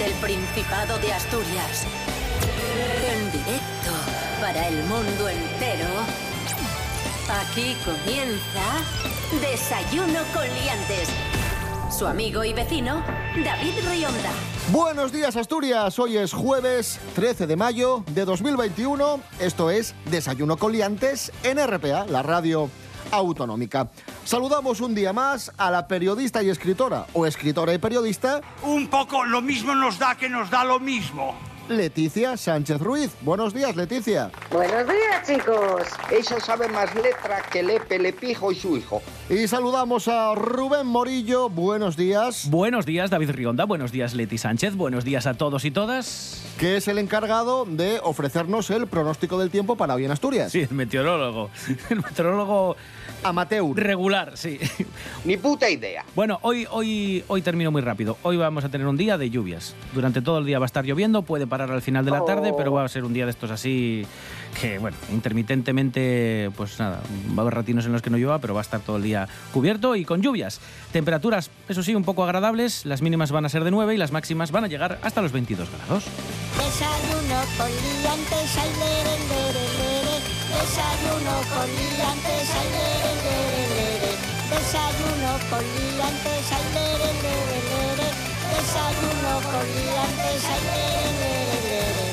desde el Principado de Asturias. En directo para el mundo entero. Aquí comienza Desayuno con Liantes. Su amigo y vecino, David Rionda. Buenos días Asturias, hoy es jueves 13 de mayo de 2021, esto es Desayuno con Liantes en RPA, la radio autonómica. Saludamos un día más a la periodista y escritora, o escritora y periodista, Un poco lo mismo nos da que nos da lo mismo. Leticia Sánchez Ruiz. Buenos días, Leticia. Buenos días, chicos. Ella sabe más letra que Lepe, Lepijo y su hijo. Y saludamos a Rubén Morillo. Buenos días. Buenos días, David Rionda. Buenos días, Leti Sánchez. Buenos días a todos y todas. que es el encargado de ofrecernos el pronóstico del tiempo para hoy en Asturias. Sí, el meteorólogo. El meteorólogo Amateur. regular, sí. Ni puta idea. Bueno, hoy, hoy, hoy termino muy rápido. Hoy vamos a tener un día de lluvias. Durante todo el día va a estar lloviendo, puede parar al final de la tarde, Oh. pero va a ser un día de estos así que, bueno, intermitentemente, pues nada, va a haber ratinos en los que no llueva, pero va a estar todo el día cubierto y con lluvias. Temperaturas, eso sí, un poco agradables. Las mínimas van a ser de 9 y las máximas van a llegar hasta los 22 grados. Desayuno con liantes. Desayuno con liantes, ay, lere, lere, lere. Desayuno con liantes, ay, lere, lere, lere. Desayuno con liantes, ay, lere, lere, lere.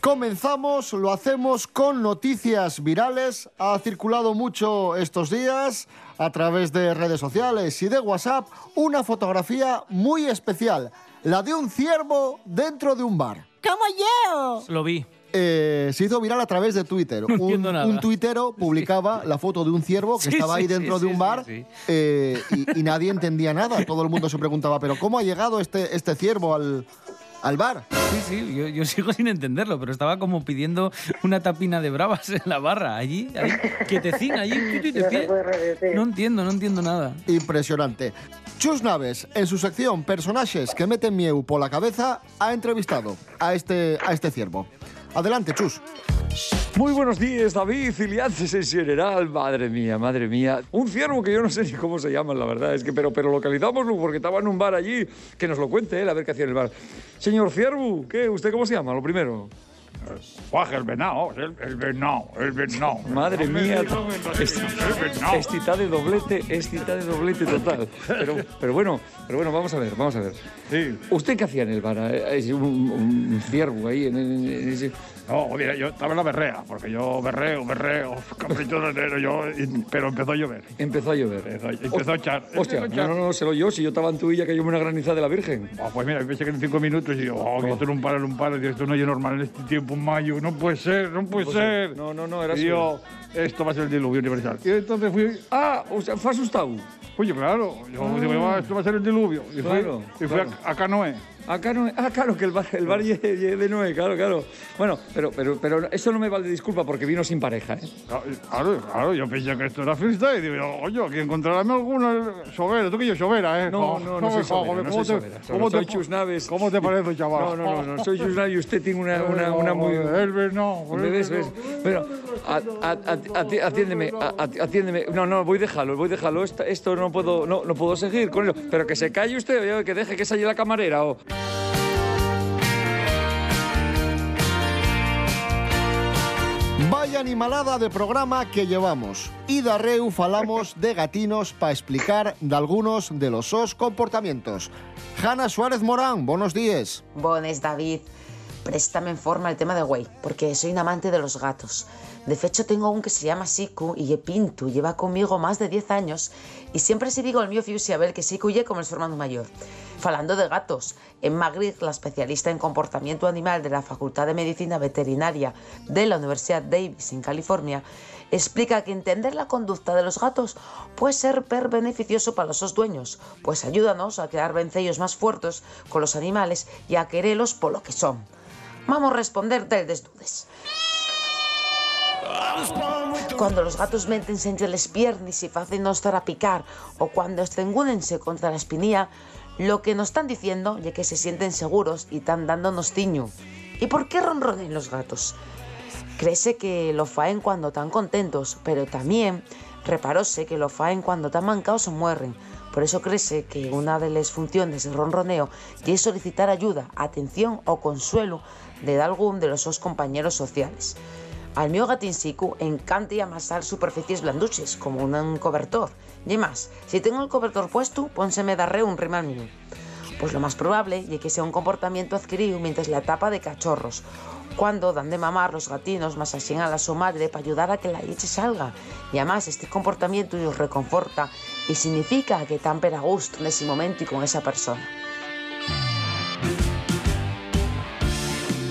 Comenzamos, lo hacemos con noticias virales. Ha circulado mucho estos días a través de redes sociales y de WhatsApp una fotografía muy especial, la de un ciervo dentro de un bar. ¡Como yo! Lo vi. Eh, se hizo viral a través de Twitter. No entiendo un, nada. un tuitero publicaba la foto de un ciervo que Sí, estaba ahí sí, dentro sí, de un bar sí, sí. eh, y, y nadie entendía nada. Todo el mundo se preguntaba, ¿pero cómo ha llegado este, este ciervo al, al bar? Sí, sí, yo, yo sigo sin entenderlo, pero estaba como pidiendo una tapina de bravas en la barra, allí, ahí, quietecín, allí, No. No entiendo, no entiendo nada. Impresionante. Chus Naves, en su sección Personajes que meten mieu por la cabeza, ha entrevistado a este, a este ciervo. Adelante, Chus. Muy buenos días, David, Iliances en general. Madre mía, madre mía. Un ciervo que yo no sé ni cómo se llama, la verdad. Es que, pero, pero localizámoslo porque estaba en un bar allí. Que nos lo cuente él, a ver qué hacía en el bar. Señor Ciervo, ¿qué? ¿Usted cómo se llama? Lo primero. Guaje, el venado, el, el venado, el venado. Madre No mía. Estita de doblete, estita de doblete total. Pero, pero bueno, pero bueno, vamos a ver, vamos a ver. Sí. ¿Usted qué hacía en el bar? Eh, es Un, un ciervo ahí en, en- en ese... No, mira, yo estaba en la berrea, porque yo berreo, berreo, caprichoso enero, yo, y- pero empezó a llover. Empezó a llover. Empezó, empezó a echar. Hostia, empezó a echar. no, no, no, se lo yo, si yo estaba en tu villa que yo una granizada de la Virgen. Ah, pues mira, pensé que en cinco minutos y yo, oh, que esto no un paro, no un paro, digo, esto no es normal en este tiempo, en mayo, no puede ser, no puede ser. No, no, no, era Y yo, esto va a ser el diluvio universal. Y entonces fui, Ah, o sea, fue asustado. oye, claro, yo digo, "Ah, esto va a ser el diluvio. Y fui, Claro, y fui claro. a, a Canoé. Acá no, ah, claro, que el bar, el bar de Noé, claro, claro. Bueno, pero, pero, pero eso no me vale disculpa porque vino sin pareja, ¿eh? Claro, claro, yo pensé que esto era fiesta y digo, oye, aquí encontrarme alguno sobera, tú que yo sobera, ¿eh? No, no, no soy sobera, no ¿cómo soy te- sobera. ¿Cómo te Chus Naves. ¿Cómo te parece, chaval? No, no, no, no, soy Chus Naves y usted tiene una, una, una muy... El venado, ¿Me atiéndeme, atiéndeme. No, no, voy a dejarlo, voy a dejarlo. Esto, esto no puedo, no, no puedo seguir con ello. Pero que se calle usted, que deje que salga la camarera. O... Vaya animalada de programa que llevamos. Y darreu falamos de gatinos para explicar de algunos de los sos comportamientos. Hanna Suárez Morán, buenos días. Bones, David. Préstame en forma el tema de güey, porque soy un amante de los gatos. De hecho, tengo un que se llama Siku y pintu. Lleva conmigo más de 10 años y siempre se digo al mío fiu Isabel que Siku ye como el su hermano mayor. Falando de gatos, en Magritte, la especialista en comportamiento animal de la Facultad de Medicina Veterinaria de la Universidad Davis en California, explica que entender la conducta de los gatos puede ser per beneficioso para los sus dueños, pues ayúdanos a crear vencellos más fuertes con los animales y a quererlos por lo que son. Vamos a responder del desnudes. Cuando los gatos métense las piernas y hacen nos a picar o cuando estrengúnense contra la espinilla, lo que nos están diciendo es que se sienten seguros y están dándonos tiño. ¿Y por qué ronronen los gatos? Créese que lo faen cuando están contentos, pero también reparóse que lo faen cuando están mancados o mueren, Por eso crece que una de las funciones del ronroneo es solicitar ayuda, atención o consuelo de algún de los dos compañeros sociales. Al mío gatinsicu encanta amasar superficies blanduches, como un cobertor. Y más, si tengo el cobertor puesto, pónseme darre un mío. Pues lo más probable es que sea un comportamiento adquirido mientras la etapa de cachorros, cuando dan de mamar los gatinos más a su madre para ayudar a que la leche salga. Y además este comportamiento los reconforta y significa que están per gusto en ese momento y con esa persona.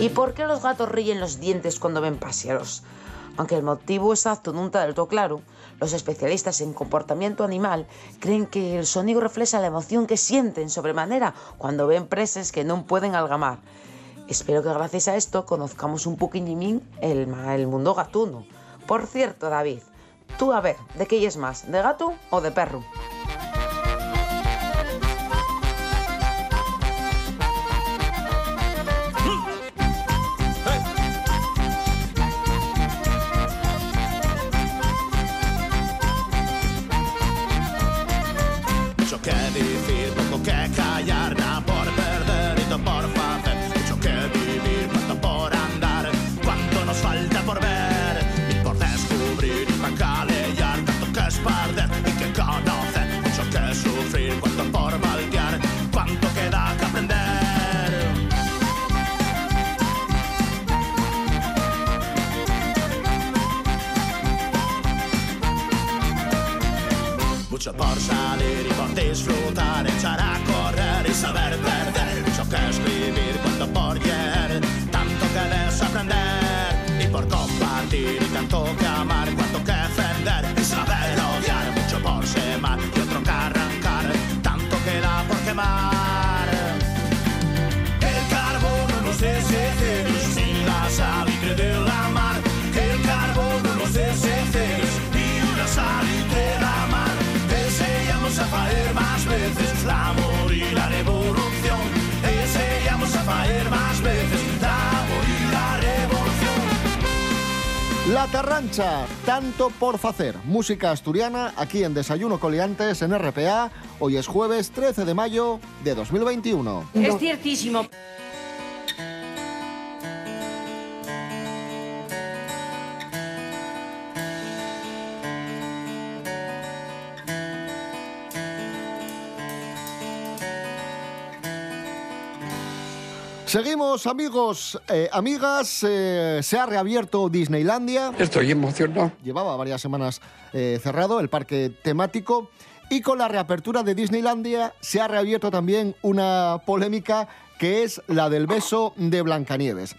¿Y por qué los gatos ríen los dientes cuando ven pasearos? Aunque el motivo exacto está del todo claro, los especialistas en comportamiento animal creen que el sonido refleja la emoción que sienten sobremanera cuando ven presas que no pueden algamar. Espero que gracias a esto conozcamos un poquillín el, el mundo gatuno. Por cierto, David, tú a ver, ¿de qué es más? ¿De gato o de perro? Decir, poco que callar, salir y por disfrutar, echar a correr y saber perder. Mucho que escribir, cuanto tanto que desaprender. Y por compartir, y tanto que amar, Carrancha, tanto por facer. Música asturiana aquí en Desayuno Coliantes en RPA. Hoy es jueves 13 de mayo de 2021. Es ciertísimo. Seguimos, amigos, eh, amigas. eh, se ha reabierto Disneylandia. Estoy emocionado. Llevaba varias semanas eh, cerrado el parque temático. Y con la reapertura de Disneylandia se ha reabierto también una polémica que es la del beso de Blancanieves.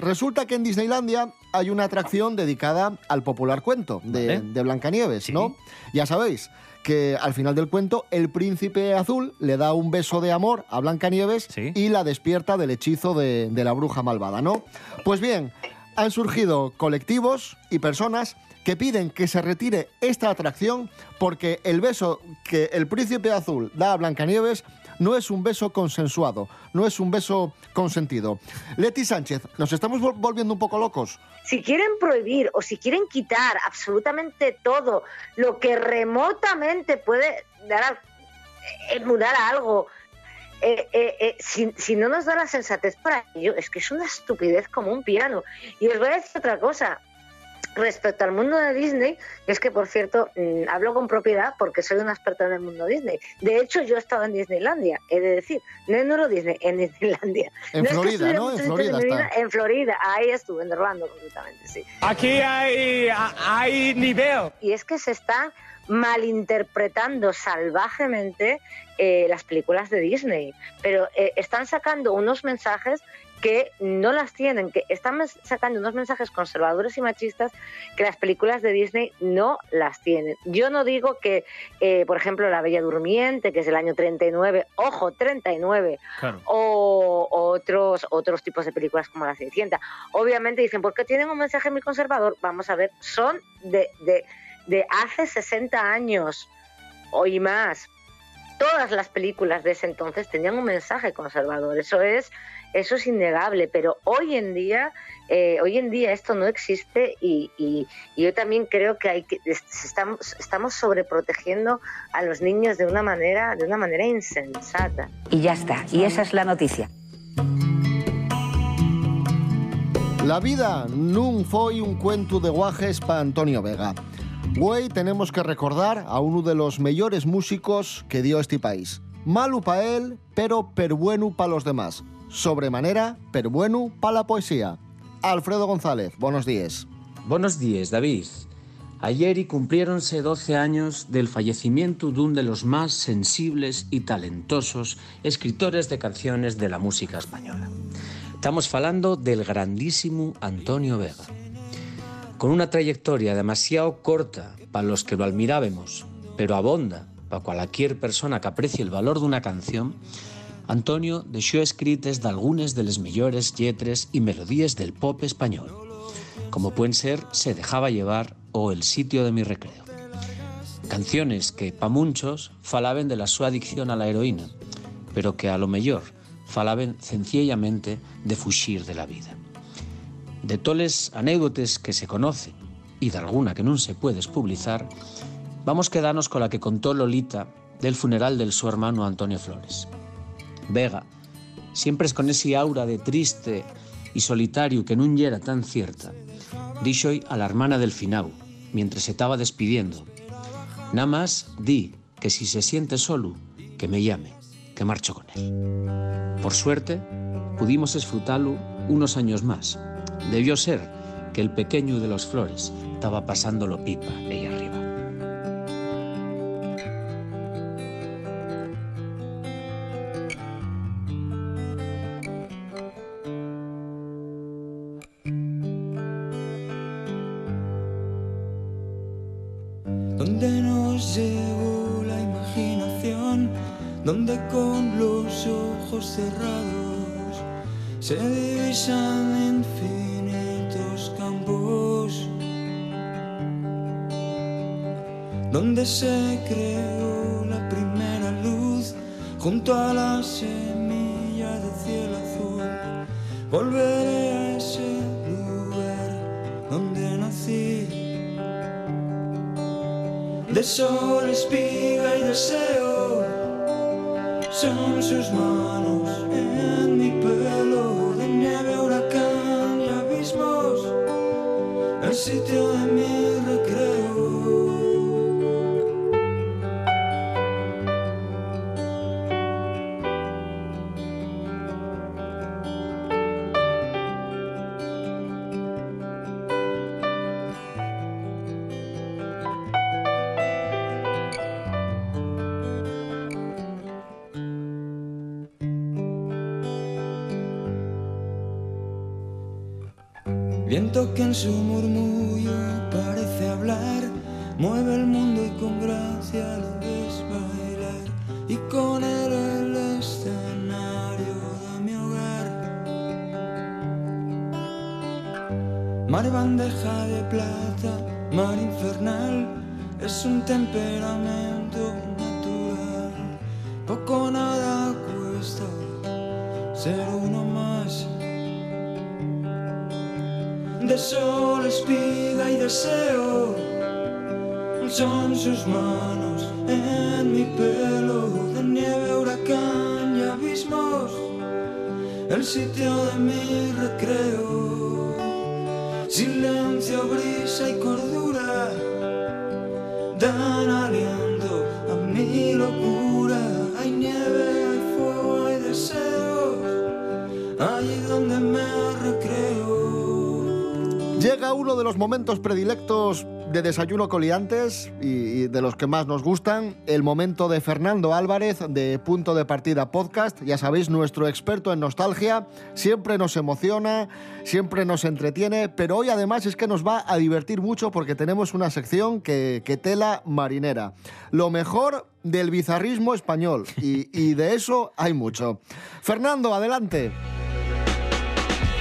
Resulta que en Disneylandia hay una atracción dedicada al popular cuento de, de Blancanieves, ¿no? Ya sabéis que al final del cuento el príncipe azul le da un beso de amor a Blancanieves y la despierta del hechizo de, de la bruja malvada, ¿no? Pues bien, han surgido colectivos y personas que piden que se retire esta atracción porque el beso que el príncipe azul da a Blancanieves no es un beso consensuado, no es un beso consentido. Leti Sánchez, ¿nos estamos vol- volviendo un poco locos? Si quieren prohibir o si quieren quitar absolutamente todo lo que remotamente puede dar a, eh, mudar a algo, eh, eh, si, si no nos da la sensatez para ello, es que es una estupidez como un piano. Y os voy a decir otra cosa. Respecto al mundo de Disney, es que por cierto, mm, hablo con propiedad porque soy una experta en el mundo Disney. De hecho, yo he estado en Disneylandia, he de decir, no en Euro Disney, en Disneylandia. En es que Florida, ¿no? En Florida vida, está. En Florida, ahí estuve, en Orlando concretamente, sí. Aquí hay, hay nivel. Y es que se están malinterpretando salvajemente eh, las películas de Disney, pero eh, están sacando unos mensajes que no las tienen, que están sacando unos mensajes conservadores y machistas que las películas de Disney no las tienen. Yo no digo que, eh, por ejemplo, La Bella Durmiente, que es del año 39, ojo, 39, Claro. o otros, otros tipos de películas como La Cenicienta. Obviamente dicen, ¿por qué tienen un mensaje muy conservador? Vamos a ver, son de, de, de hace 60 años o y más. Todas las películas de ese entonces tenían un mensaje conservador. Eso es, eso es innegable. Pero hoy en día, eh, hoy en día esto no existe y, y- y yo también creo que hay que es- estamos, estamos sobreprotegiendo a los niños de una manera, de una manera insensata. Y ya está. Y esa es la noticia. La vida nun foi un cuento de guajes para Antonio Vega. Güey, tenemos que recordar a uno de los mejores músicos que dio este país. Malu pa él, pero per bueno pa los demás. Sobremanera, per bueno pa la poesía. Alfredo González, buenos días. Buenos días, David. Ayer y cumpliéronse 12 años del fallecimiento de uno de los más sensibles y talentosos escritores de canciones de la música española. Estamos falando del grandísimo Antonio Vega. Con una trayectoria demasiado corta para los que lo admirábamos, pero abonda para cualquier persona que aprecie el valor de una canción, Antonio dejó escrites algunas de las mejores lletres y melodías del pop español, como pueden ser Se dejaba llevar o El sitio de mi recreo. Canciones que, pa muchos, falaben de la su adicción a la heroína, pero que a lo mejor falaben sencillamente de fuxir de la vida. De toles anécdotes que se conocen y de alguna que no se puede publicar, vamos quedarnos con la que contó Lolita del funeral del su hermano Antonio Flores. Vega, siempre es con ese aura de triste y solitario que nun era tan cierta, dijo a la hermana del finau, mientras se estaba despidiendo. Nada más di que si se siente solo, que me llame, que marcho con él. Por suerte, pudimos disfrutarlo unos años más. Debió ser que el pequeño de los flores estaba pasándolo pipa ahí arriba. donde nos llevó la imaginación, donde con los ojos cerrados se divisan infinitos donde se creó la primera luz junto a la semilla de cielo azul. Volveré a ese lugar donde nací de sol, espiga y deseo. Son sus manos en mi pelo, de nieve, huracán y abismos, el sitio de Viento que en su murmullo parece hablar, mueve el mundo y con gracia lo ves bailar. Y con él el escenario de mi hogar. Mar bandeja de plata, mar infernal, es un temperamento deseo. Son sus manos en mi pelo, de nieve, huracán y abismos, el sitio de mi recreo. Silencio, brisa y cordura dan aliento Uno de los momentos predilectos de Desayuno Coliantes y, de los que más nos gustan, el momento de Fernando Álvarez de Punto de Partida Podcast. Ya sabéis, nuestro experto en nostalgia siempre nos emociona, siempre nos entretiene, pero hoy además es que nos va a divertir mucho porque tenemos una sección que, tela marinera. Lo mejor del bizarrismo español y de eso hay mucho. Fernando, adelante.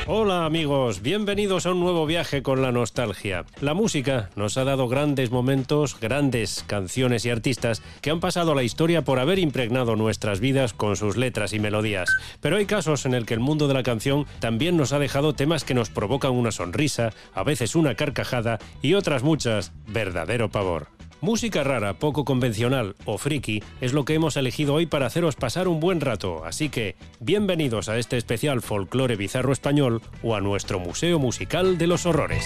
Hola amigos, bienvenidos a un nuevo viaje con la nostalgia. La música nos ha dado grandes momentos, grandes canciones y artistas que han pasado la historia por haber impregnado nuestras vidas con sus letras y melodías. Pero hay casos en el que el mundo de la canción también nos ha dejado temas que nos provocan una sonrisa, a veces una carcajada y otras muchas verdadero pavor. Música rara, poco convencional o friki es lo que hemos elegido hoy para haceros pasar un buen rato, así que bienvenidos a este especial folclore bizarro español o a nuestro Museo Musical de los Horrores.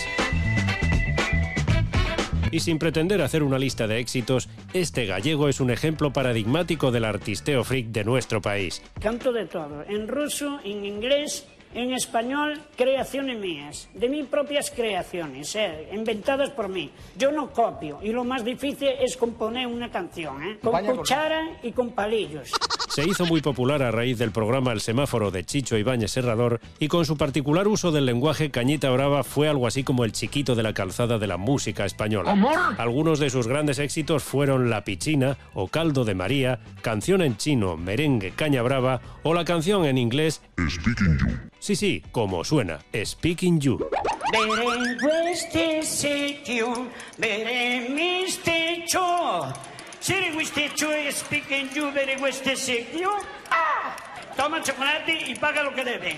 Y sin pretender hacer una lista de éxitos, este gallego es un ejemplo paradigmático del artisteo freak de nuestro país. Canto de todo, en ruso, en inglés, en español, creaciones mías, de mis propias creaciones, eh, inventadas por mí. Yo no copio y lo más difícil es componer una canción, eh, con Vaya por- cuchara y con palillos. Se hizo muy popular a raíz del programa El Semáforo de Chicho Ibáñez Serrador y con su particular uso del lenguaje Cañita Brava fue algo así como el chiquito de la calzada de la música española. ¡Amor! Algunos de sus grandes éxitos fueron La Pichina o Caldo de María, canción en chino Merengue Caña Brava o la canción en inglés Speaking You. Sí, sí, como suena, Speaking You. Veré este sitio, veré mis techo. Este techo speaking you, veré este sitio. ¡Ah! Toma chocolate y paga lo que debe.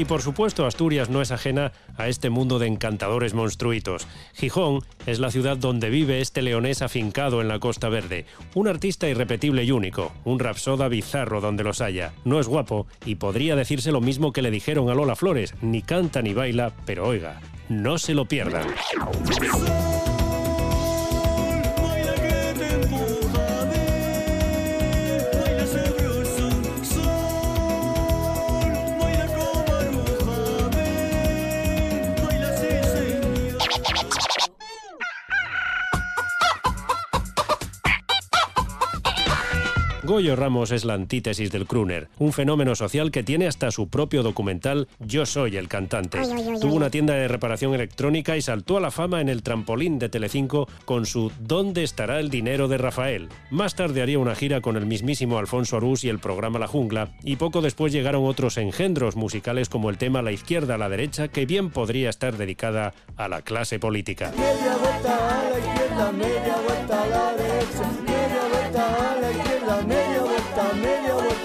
Y por supuesto, Asturias no es ajena a este mundo de encantadores monstruitos. Gijón es la ciudad donde vive este leonés afincado en la Costa Verde. Un artista irrepetible y único, un rapsoda bizarro donde los haya. No es guapo y podría decirse lo mismo que le dijeron a Lola Flores, ni canta ni baila, pero oiga, no se lo pierdan. Goyo Ramos es la antítesis del crooner, un fenómeno social que tiene hasta su propio documental Yo soy el cantante. Ay, ay, ay, Tuvo ay. una tienda de reparación electrónica y saltó a la fama en el trampolín de Telecinco con su ¿Dónde estará el dinero de Rafael? Más tarde haría una gira con el mismísimo Alfonso Arús y el programa La Jungla, y poco después llegaron otros engendros musicales como el tema La izquierda a la derecha, que bien podría estar dedicada a la clase política. Media vuelta a la izquierda, media vuelta a la derecha,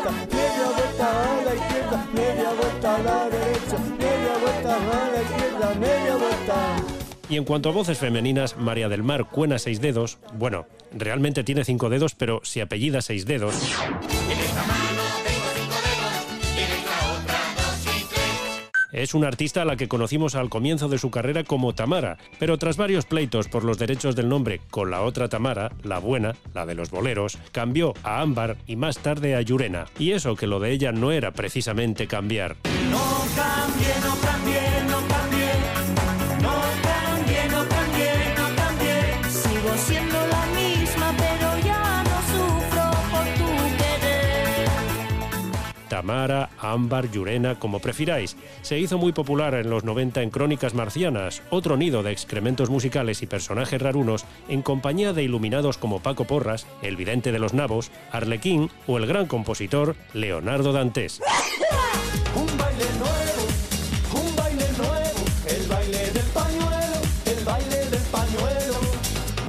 vuelta, media vuelta a la izquierda, media vuelta a la derecha, media vuelta a la izquierda, media vuelta. Y en cuanto a voces femeninas, María del Mar Cuena Seis Dedos, bueno, realmente tiene cinco dedos, pero si apellida Seis Dedos, es una artista a la que conocimos al comienzo de su carrera como Tamara, pero tras varios pleitos por los derechos del nombre con la otra Tamara, la buena, la de los boleros, cambió a Ámbar y más tarde a Yurena. Y eso que lo de ella no era precisamente cambiar. Tamara, Ámbar, Yurena, como prefiráis. Se hizo muy popular en los 90 en Crónicas Marcianas, otro nido de excrementos musicales y personajes rarunos, en compañía de iluminados como Paco Porras, el vidente de los nabos, Arlequín o el gran compositor Leonardo Dantes. Un baile nuevo,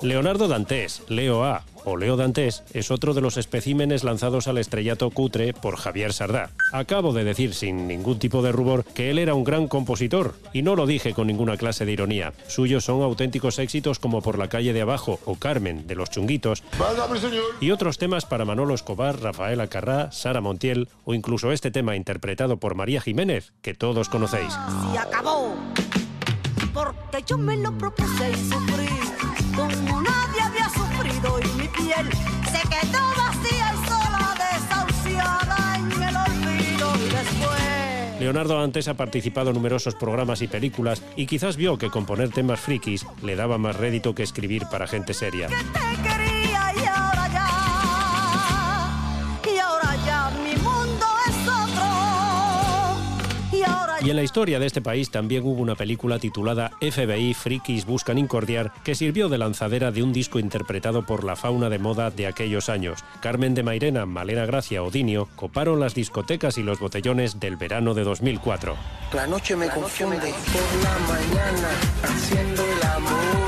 Leonardo Dantes, Leo A o Leo Dantes, es otro de los especímenes lanzados al estrellato cutre por Javier Sardá. Acabo de decir sin ningún tipo de rubor que él era un gran compositor, y no lo dije con ninguna clase de ironía. Suyos son auténticos éxitos como Por la calle de abajo o Carmen de los Chunguitos, y otros temas para Manolo Escobar, Rafael Acarrá, Sara Montiel o incluso este tema interpretado por María Jiménez, que todos conocéis. Y acabó, porque yo me lo propuse y sufrí, como nadie había sufrido y mi piel se quedó vacía y sola, desahuciada en el olvido y después. Leonardo antes ha participado en numerosos programas y películas y quizás vio que componer temas frikis le daba más rédito que escribir para gente seria. te Y en la historia de este país también hubo una película titulada FBI Frikis Buscan Incordiar que sirvió de lanzadera de un disco interpretado por la fauna de moda de aquellos años. Carmen de Mairena, Malena Gracia o Dinio coparon las discotecas y los botellones del verano de 2004. La noche me confunde por la mañana haciendo el amor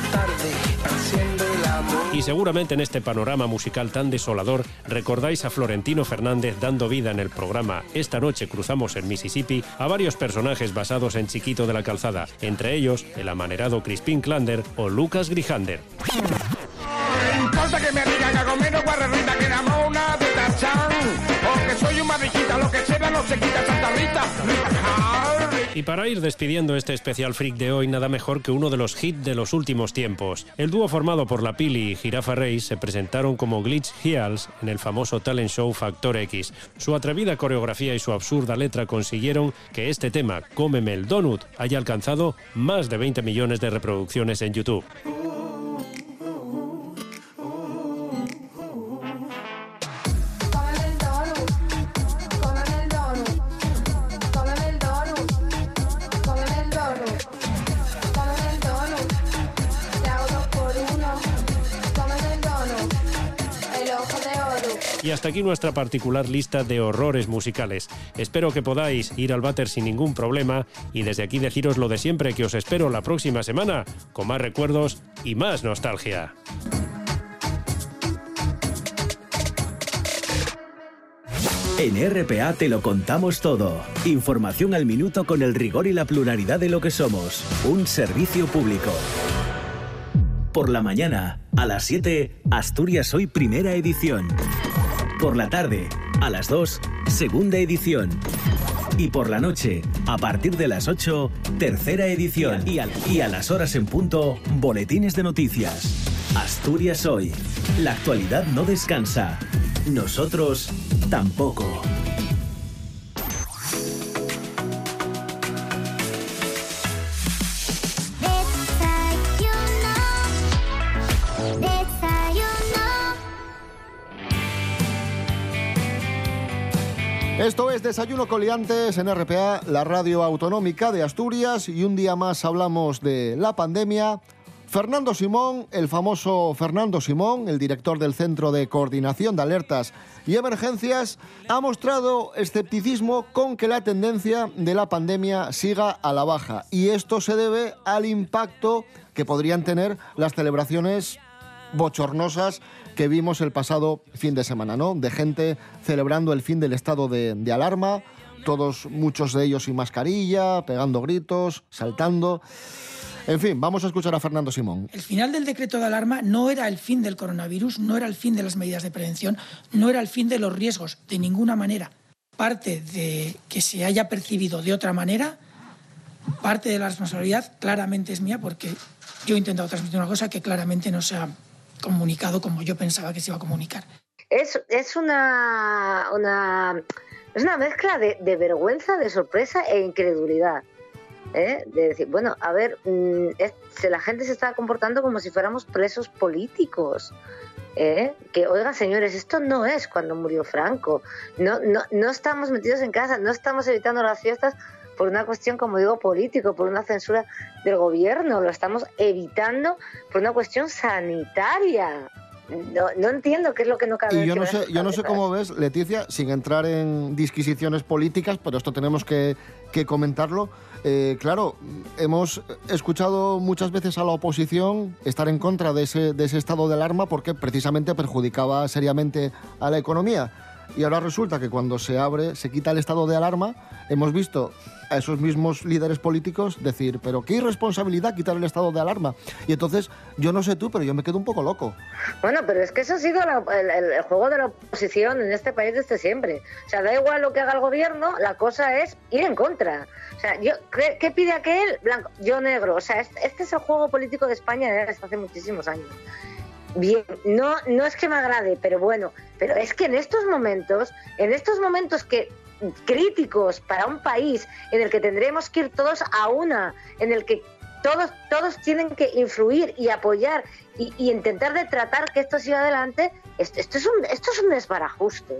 la tarde haciendo el amor. Y seguramente en este panorama musical tan desolador recordáis a Florentino Fernández dando vida en el programa Esta noche cruzamos el Mississippi a varios personajes basados en Chiquito de la Calzada, entre ellos el amanerado Crispín Klander o Lucas Grijander. importa que me digan que Y para ir despidiendo este especial freak de hoy, nada mejor que uno de los hits de los últimos tiempos. El dúo formado por La Pili y Jirafa Reis se presentaron como Glitch Heels en el famoso talent show Factor X. Su atrevida coreografía y su absurda letra consiguieron que este tema, Cómeme el Donut, haya alcanzado más de 20 millones de reproducciones en YouTube. Aquí nuestra particular lista de horrores musicales. Espero que podáis ir al váter sin ningún problema y desde aquí deciros lo de siempre que os espero la próxima semana con más recuerdos y más nostalgia. En RPA te lo contamos todo. Información al minuto con el rigor y la pluralidad de lo que somos. Un servicio público. Por la mañana, a las 7, Asturias Hoy Primera Edición. Por la tarde, a las 2, Segunda Edición. Y por la noche, a partir de las 8, Tercera Edición. Y a, y a las horas en punto, Boletines de Noticias. Asturias Hoy. La actualidad no descansa. Nosotros tampoco. Desayuno Coliantes en RPA, la radio autonómica de Asturias, y un día más hablamos de la pandemia. Fernando Simón, el famoso Fernando Simón, el director del Centro de Coordinación de Alertas y Emergencias, ha mostrado escepticismo con que la tendencia de la pandemia siga a la baja. Y esto se debe al impacto que podrían tener las celebraciones bochornosas que vimos el pasado fin de semana, ¿no? De gente celebrando el fin del estado de, alarma, todos, muchos de ellos sin mascarilla, pegando gritos, saltando. En fin, vamos a escuchar a Fernando Simón. El final del decreto de alarma no era el fin del coronavirus, no era el fin de las medidas de prevención, no era el fin de los riesgos, de ninguna manera. Parte de que se haya percibido de otra manera, parte de la responsabilidad claramente es mía porque yo he intentado transmitir una cosa que claramente no se ha comunicado como yo pensaba que se iba a comunicar. Es, es una, una, es una mezcla de, de vergüenza, de sorpresa e incredulidad. ¿eh? De decir, bueno, a ver, mm, es- la gente se está comportando como si fuéramos presos políticos. ¿eh? Que, oiga, señores, esto no es cuando murió Franco. No, no, no estamos metidos en casa, no estamos evitando las fiestas por una cuestión, como digo, político, por una censura del gobierno. Lo estamos evitando por una cuestión sanitaria. No, no entiendo qué es lo que no cabe. Y yo no sé, yo no sé cómo ves, Leticia, sin entrar en disquisiciones políticas, pero esto tenemos que, que comentarlo. Eh, claro, hemos escuchado muchas veces a la oposición estar en contra de ese, de ese estado de alarma porque precisamente perjudicaba seriamente a la economía. Y ahora resulta que cuando se abre, se quita el estado de alarma, hemos visto a esos mismos líderes políticos decir, pero qué irresponsabilidad quitar el estado de alarma. Y entonces, yo no sé tú, pero yo me quedo un poco loco. Bueno, pero es que eso ha sido el, juego de la oposición en este país desde siempre. O sea, da igual lo que haga el gobierno, la cosa es ir en contra. O sea, yo, ¿qué, qué pide aquel? Blanco, yo negro. O sea, este, este es el juego político de España desde hace muchísimos años. Bien, no, no es que me agrade, pero bueno, pero es que en estos momentos, en estos momentos que críticos para un país en el que tendremos que ir todos a una, en el que todos, todos tienen que influir y apoyar y, intentar de tratar que esto siga adelante, esto, es un, esto es un desbarajuste.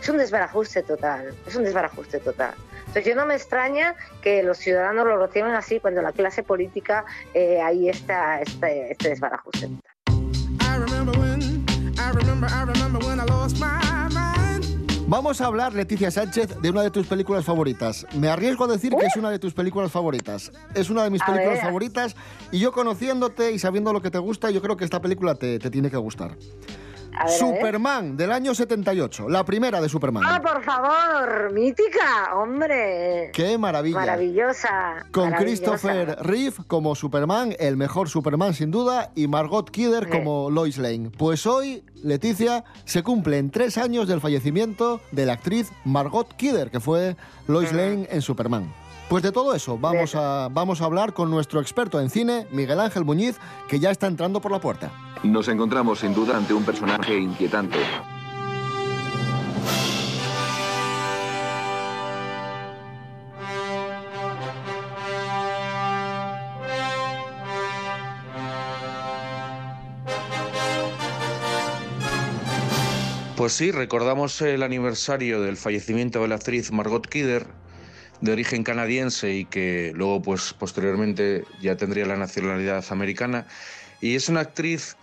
Es un desbarajuste total. Es un desbarajuste total. Entonces yo no me extraña que los ciudadanos lo reciban así cuando la clase política eh, ahí está este, este desbarajuste. I Vamos a hablar, Leticia Sánchez, de una de tus películas favoritas. Me arriesgo a decir que es una de tus películas favoritas. Es una de mis A películas ver. favoritas y yo conociéndote y sabiendo lo que te gusta, yo creo que esta película te, te tiene que gustar. A ver, a ver. Superman, del año 78, la primera de Superman. Ah, por favor, mítica, hombre. ¡Qué maravilla! Maravillosa. Con maravillosa. Christopher Reeve como Superman, el mejor Superman sin duda, y Margot Kidder como Lois Lane. Pues hoy, Leticia, se cumplen tres años del fallecimiento de la actriz Margot Kidder, que fue Lois Lane en Superman. Pues de todo eso vamos a, vamos a hablar con nuestro experto en cine, Miguel Ángel Muñiz, que ya está entrando por la puerta. Nos encontramos sin duda ante un personaje inquietante. Pues sí, recordamos el aniversario del fallecimiento de la actriz Margot Kidder, de origen canadiense y que luego, pues posteriormente ya tendría la nacionalidad americana. Y es una actriz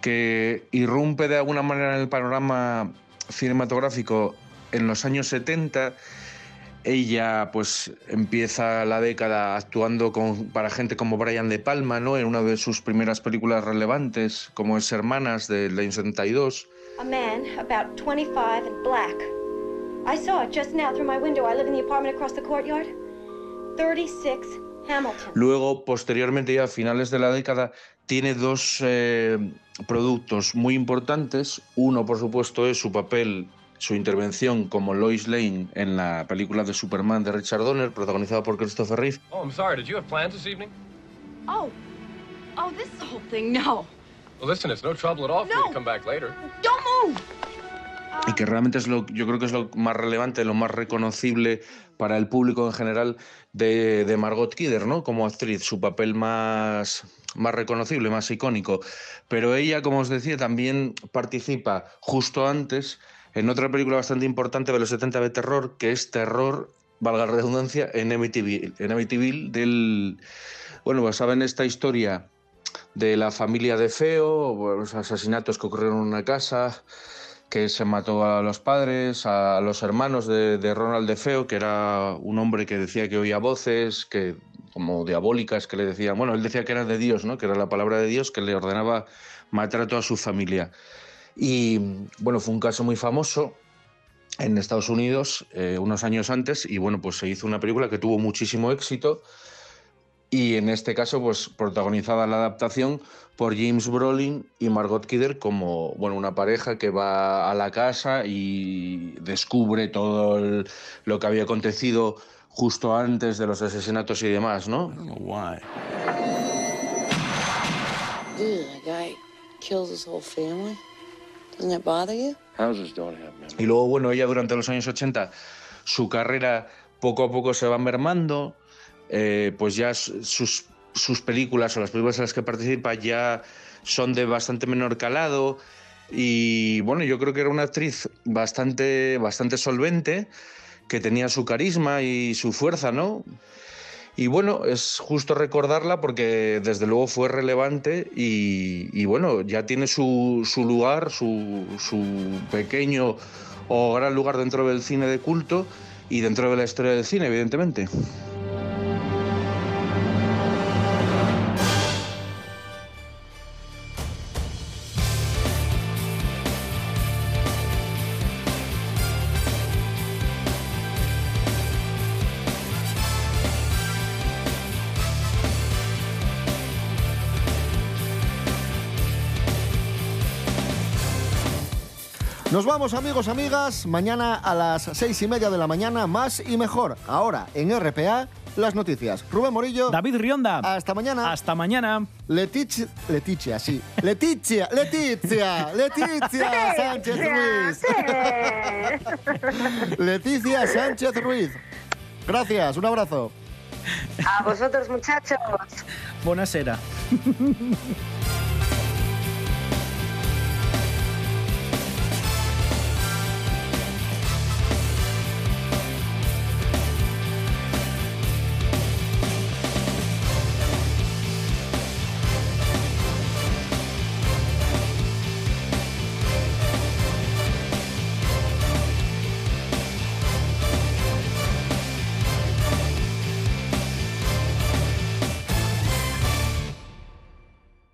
que irrumpe de alguna manera en el panorama cinematográfico en los años 70. Ella pues empieza la década actuando para gente como Brian De Palma, ¿no? En una de sus primeras películas relevantes, como es Hermanas del año 72. A man, about 25 and black. I saw it just now through my window. I live in the apartment across the courtyard. 36 Hamilton. Luego, posteriormente, ya a finales de la década, tiene dos eh, productos muy importantes. Uno, por supuesto, es su papel, su intervención como Lois Lane en la película de Superman de Richard Donner, protagonizada por Christopher Reeve. Oh, I'm sorry. Did you have plans this evening? Oh. Oh, this whole thing, no. Well, listen, it's no trouble at all for you to come back later. Don't move! Y que realmente es lo, yo creo que es lo más relevante, lo más reconocible para el público en general de, de Margot Kidder, ¿no? Como actriz, su papel más, más reconocible, más icónico. Pero ella, como os decía, también participa justo antes en otra película bastante importante de los 70 de terror, que es Terror, valga la redundancia, en Amityville, en Amityville del... Bueno, basada en esta historia de la familia de Feo, los asesinatos que ocurrieron en una casa, que se mató a los padres, a los hermanos de, Ronald de Feo, que era un hombre que decía que oía voces, que como diabólicas, que le decían, bueno, él decía que era de Dios, ¿no? que era la palabra de Dios, que le ordenaba matar a toda su familia. Y bueno, fue un caso muy famoso en Estados Unidos eh, unos años antes y bueno, pues se hizo una película que tuvo muchísimo éxito y en este caso pues protagonizada la adaptación por James Brolin y Margot Kidder como bueno una pareja que va a la casa y descubre todo el- lo que había acontecido justo antes de los asesinatos y demás, ¿no? Memory. Y luego, bueno, ella durante los años 80, su carrera poco a poco se va mermando, eh, pues ya sus, sus películas o las películas en las que participa ya son de bastante menor calado y bueno, yo creo que era una actriz bastante, bastante solvente, que tenía su carisma y su fuerza, ¿no? Y bueno, es justo recordarla porque desde luego fue relevante y, y bueno, ya tiene su, su lugar, su, su pequeño o gran lugar dentro del cine de culto y dentro de la historia del cine, evidentemente. Nos vamos amigos, amigas. Mañana a las seis y media de la mañana, más y mejor. Ahora en RPA, las noticias. Rubén Morillo. David Rionda. Hasta mañana. Hasta mañana. Leticia, Leticia, sí. Leticia, Leticia, Leticia Sánchez Ruiz. Leticia Sánchez Ruiz. Gracias, un abrazo. A vosotros, muchachos. Buenasera.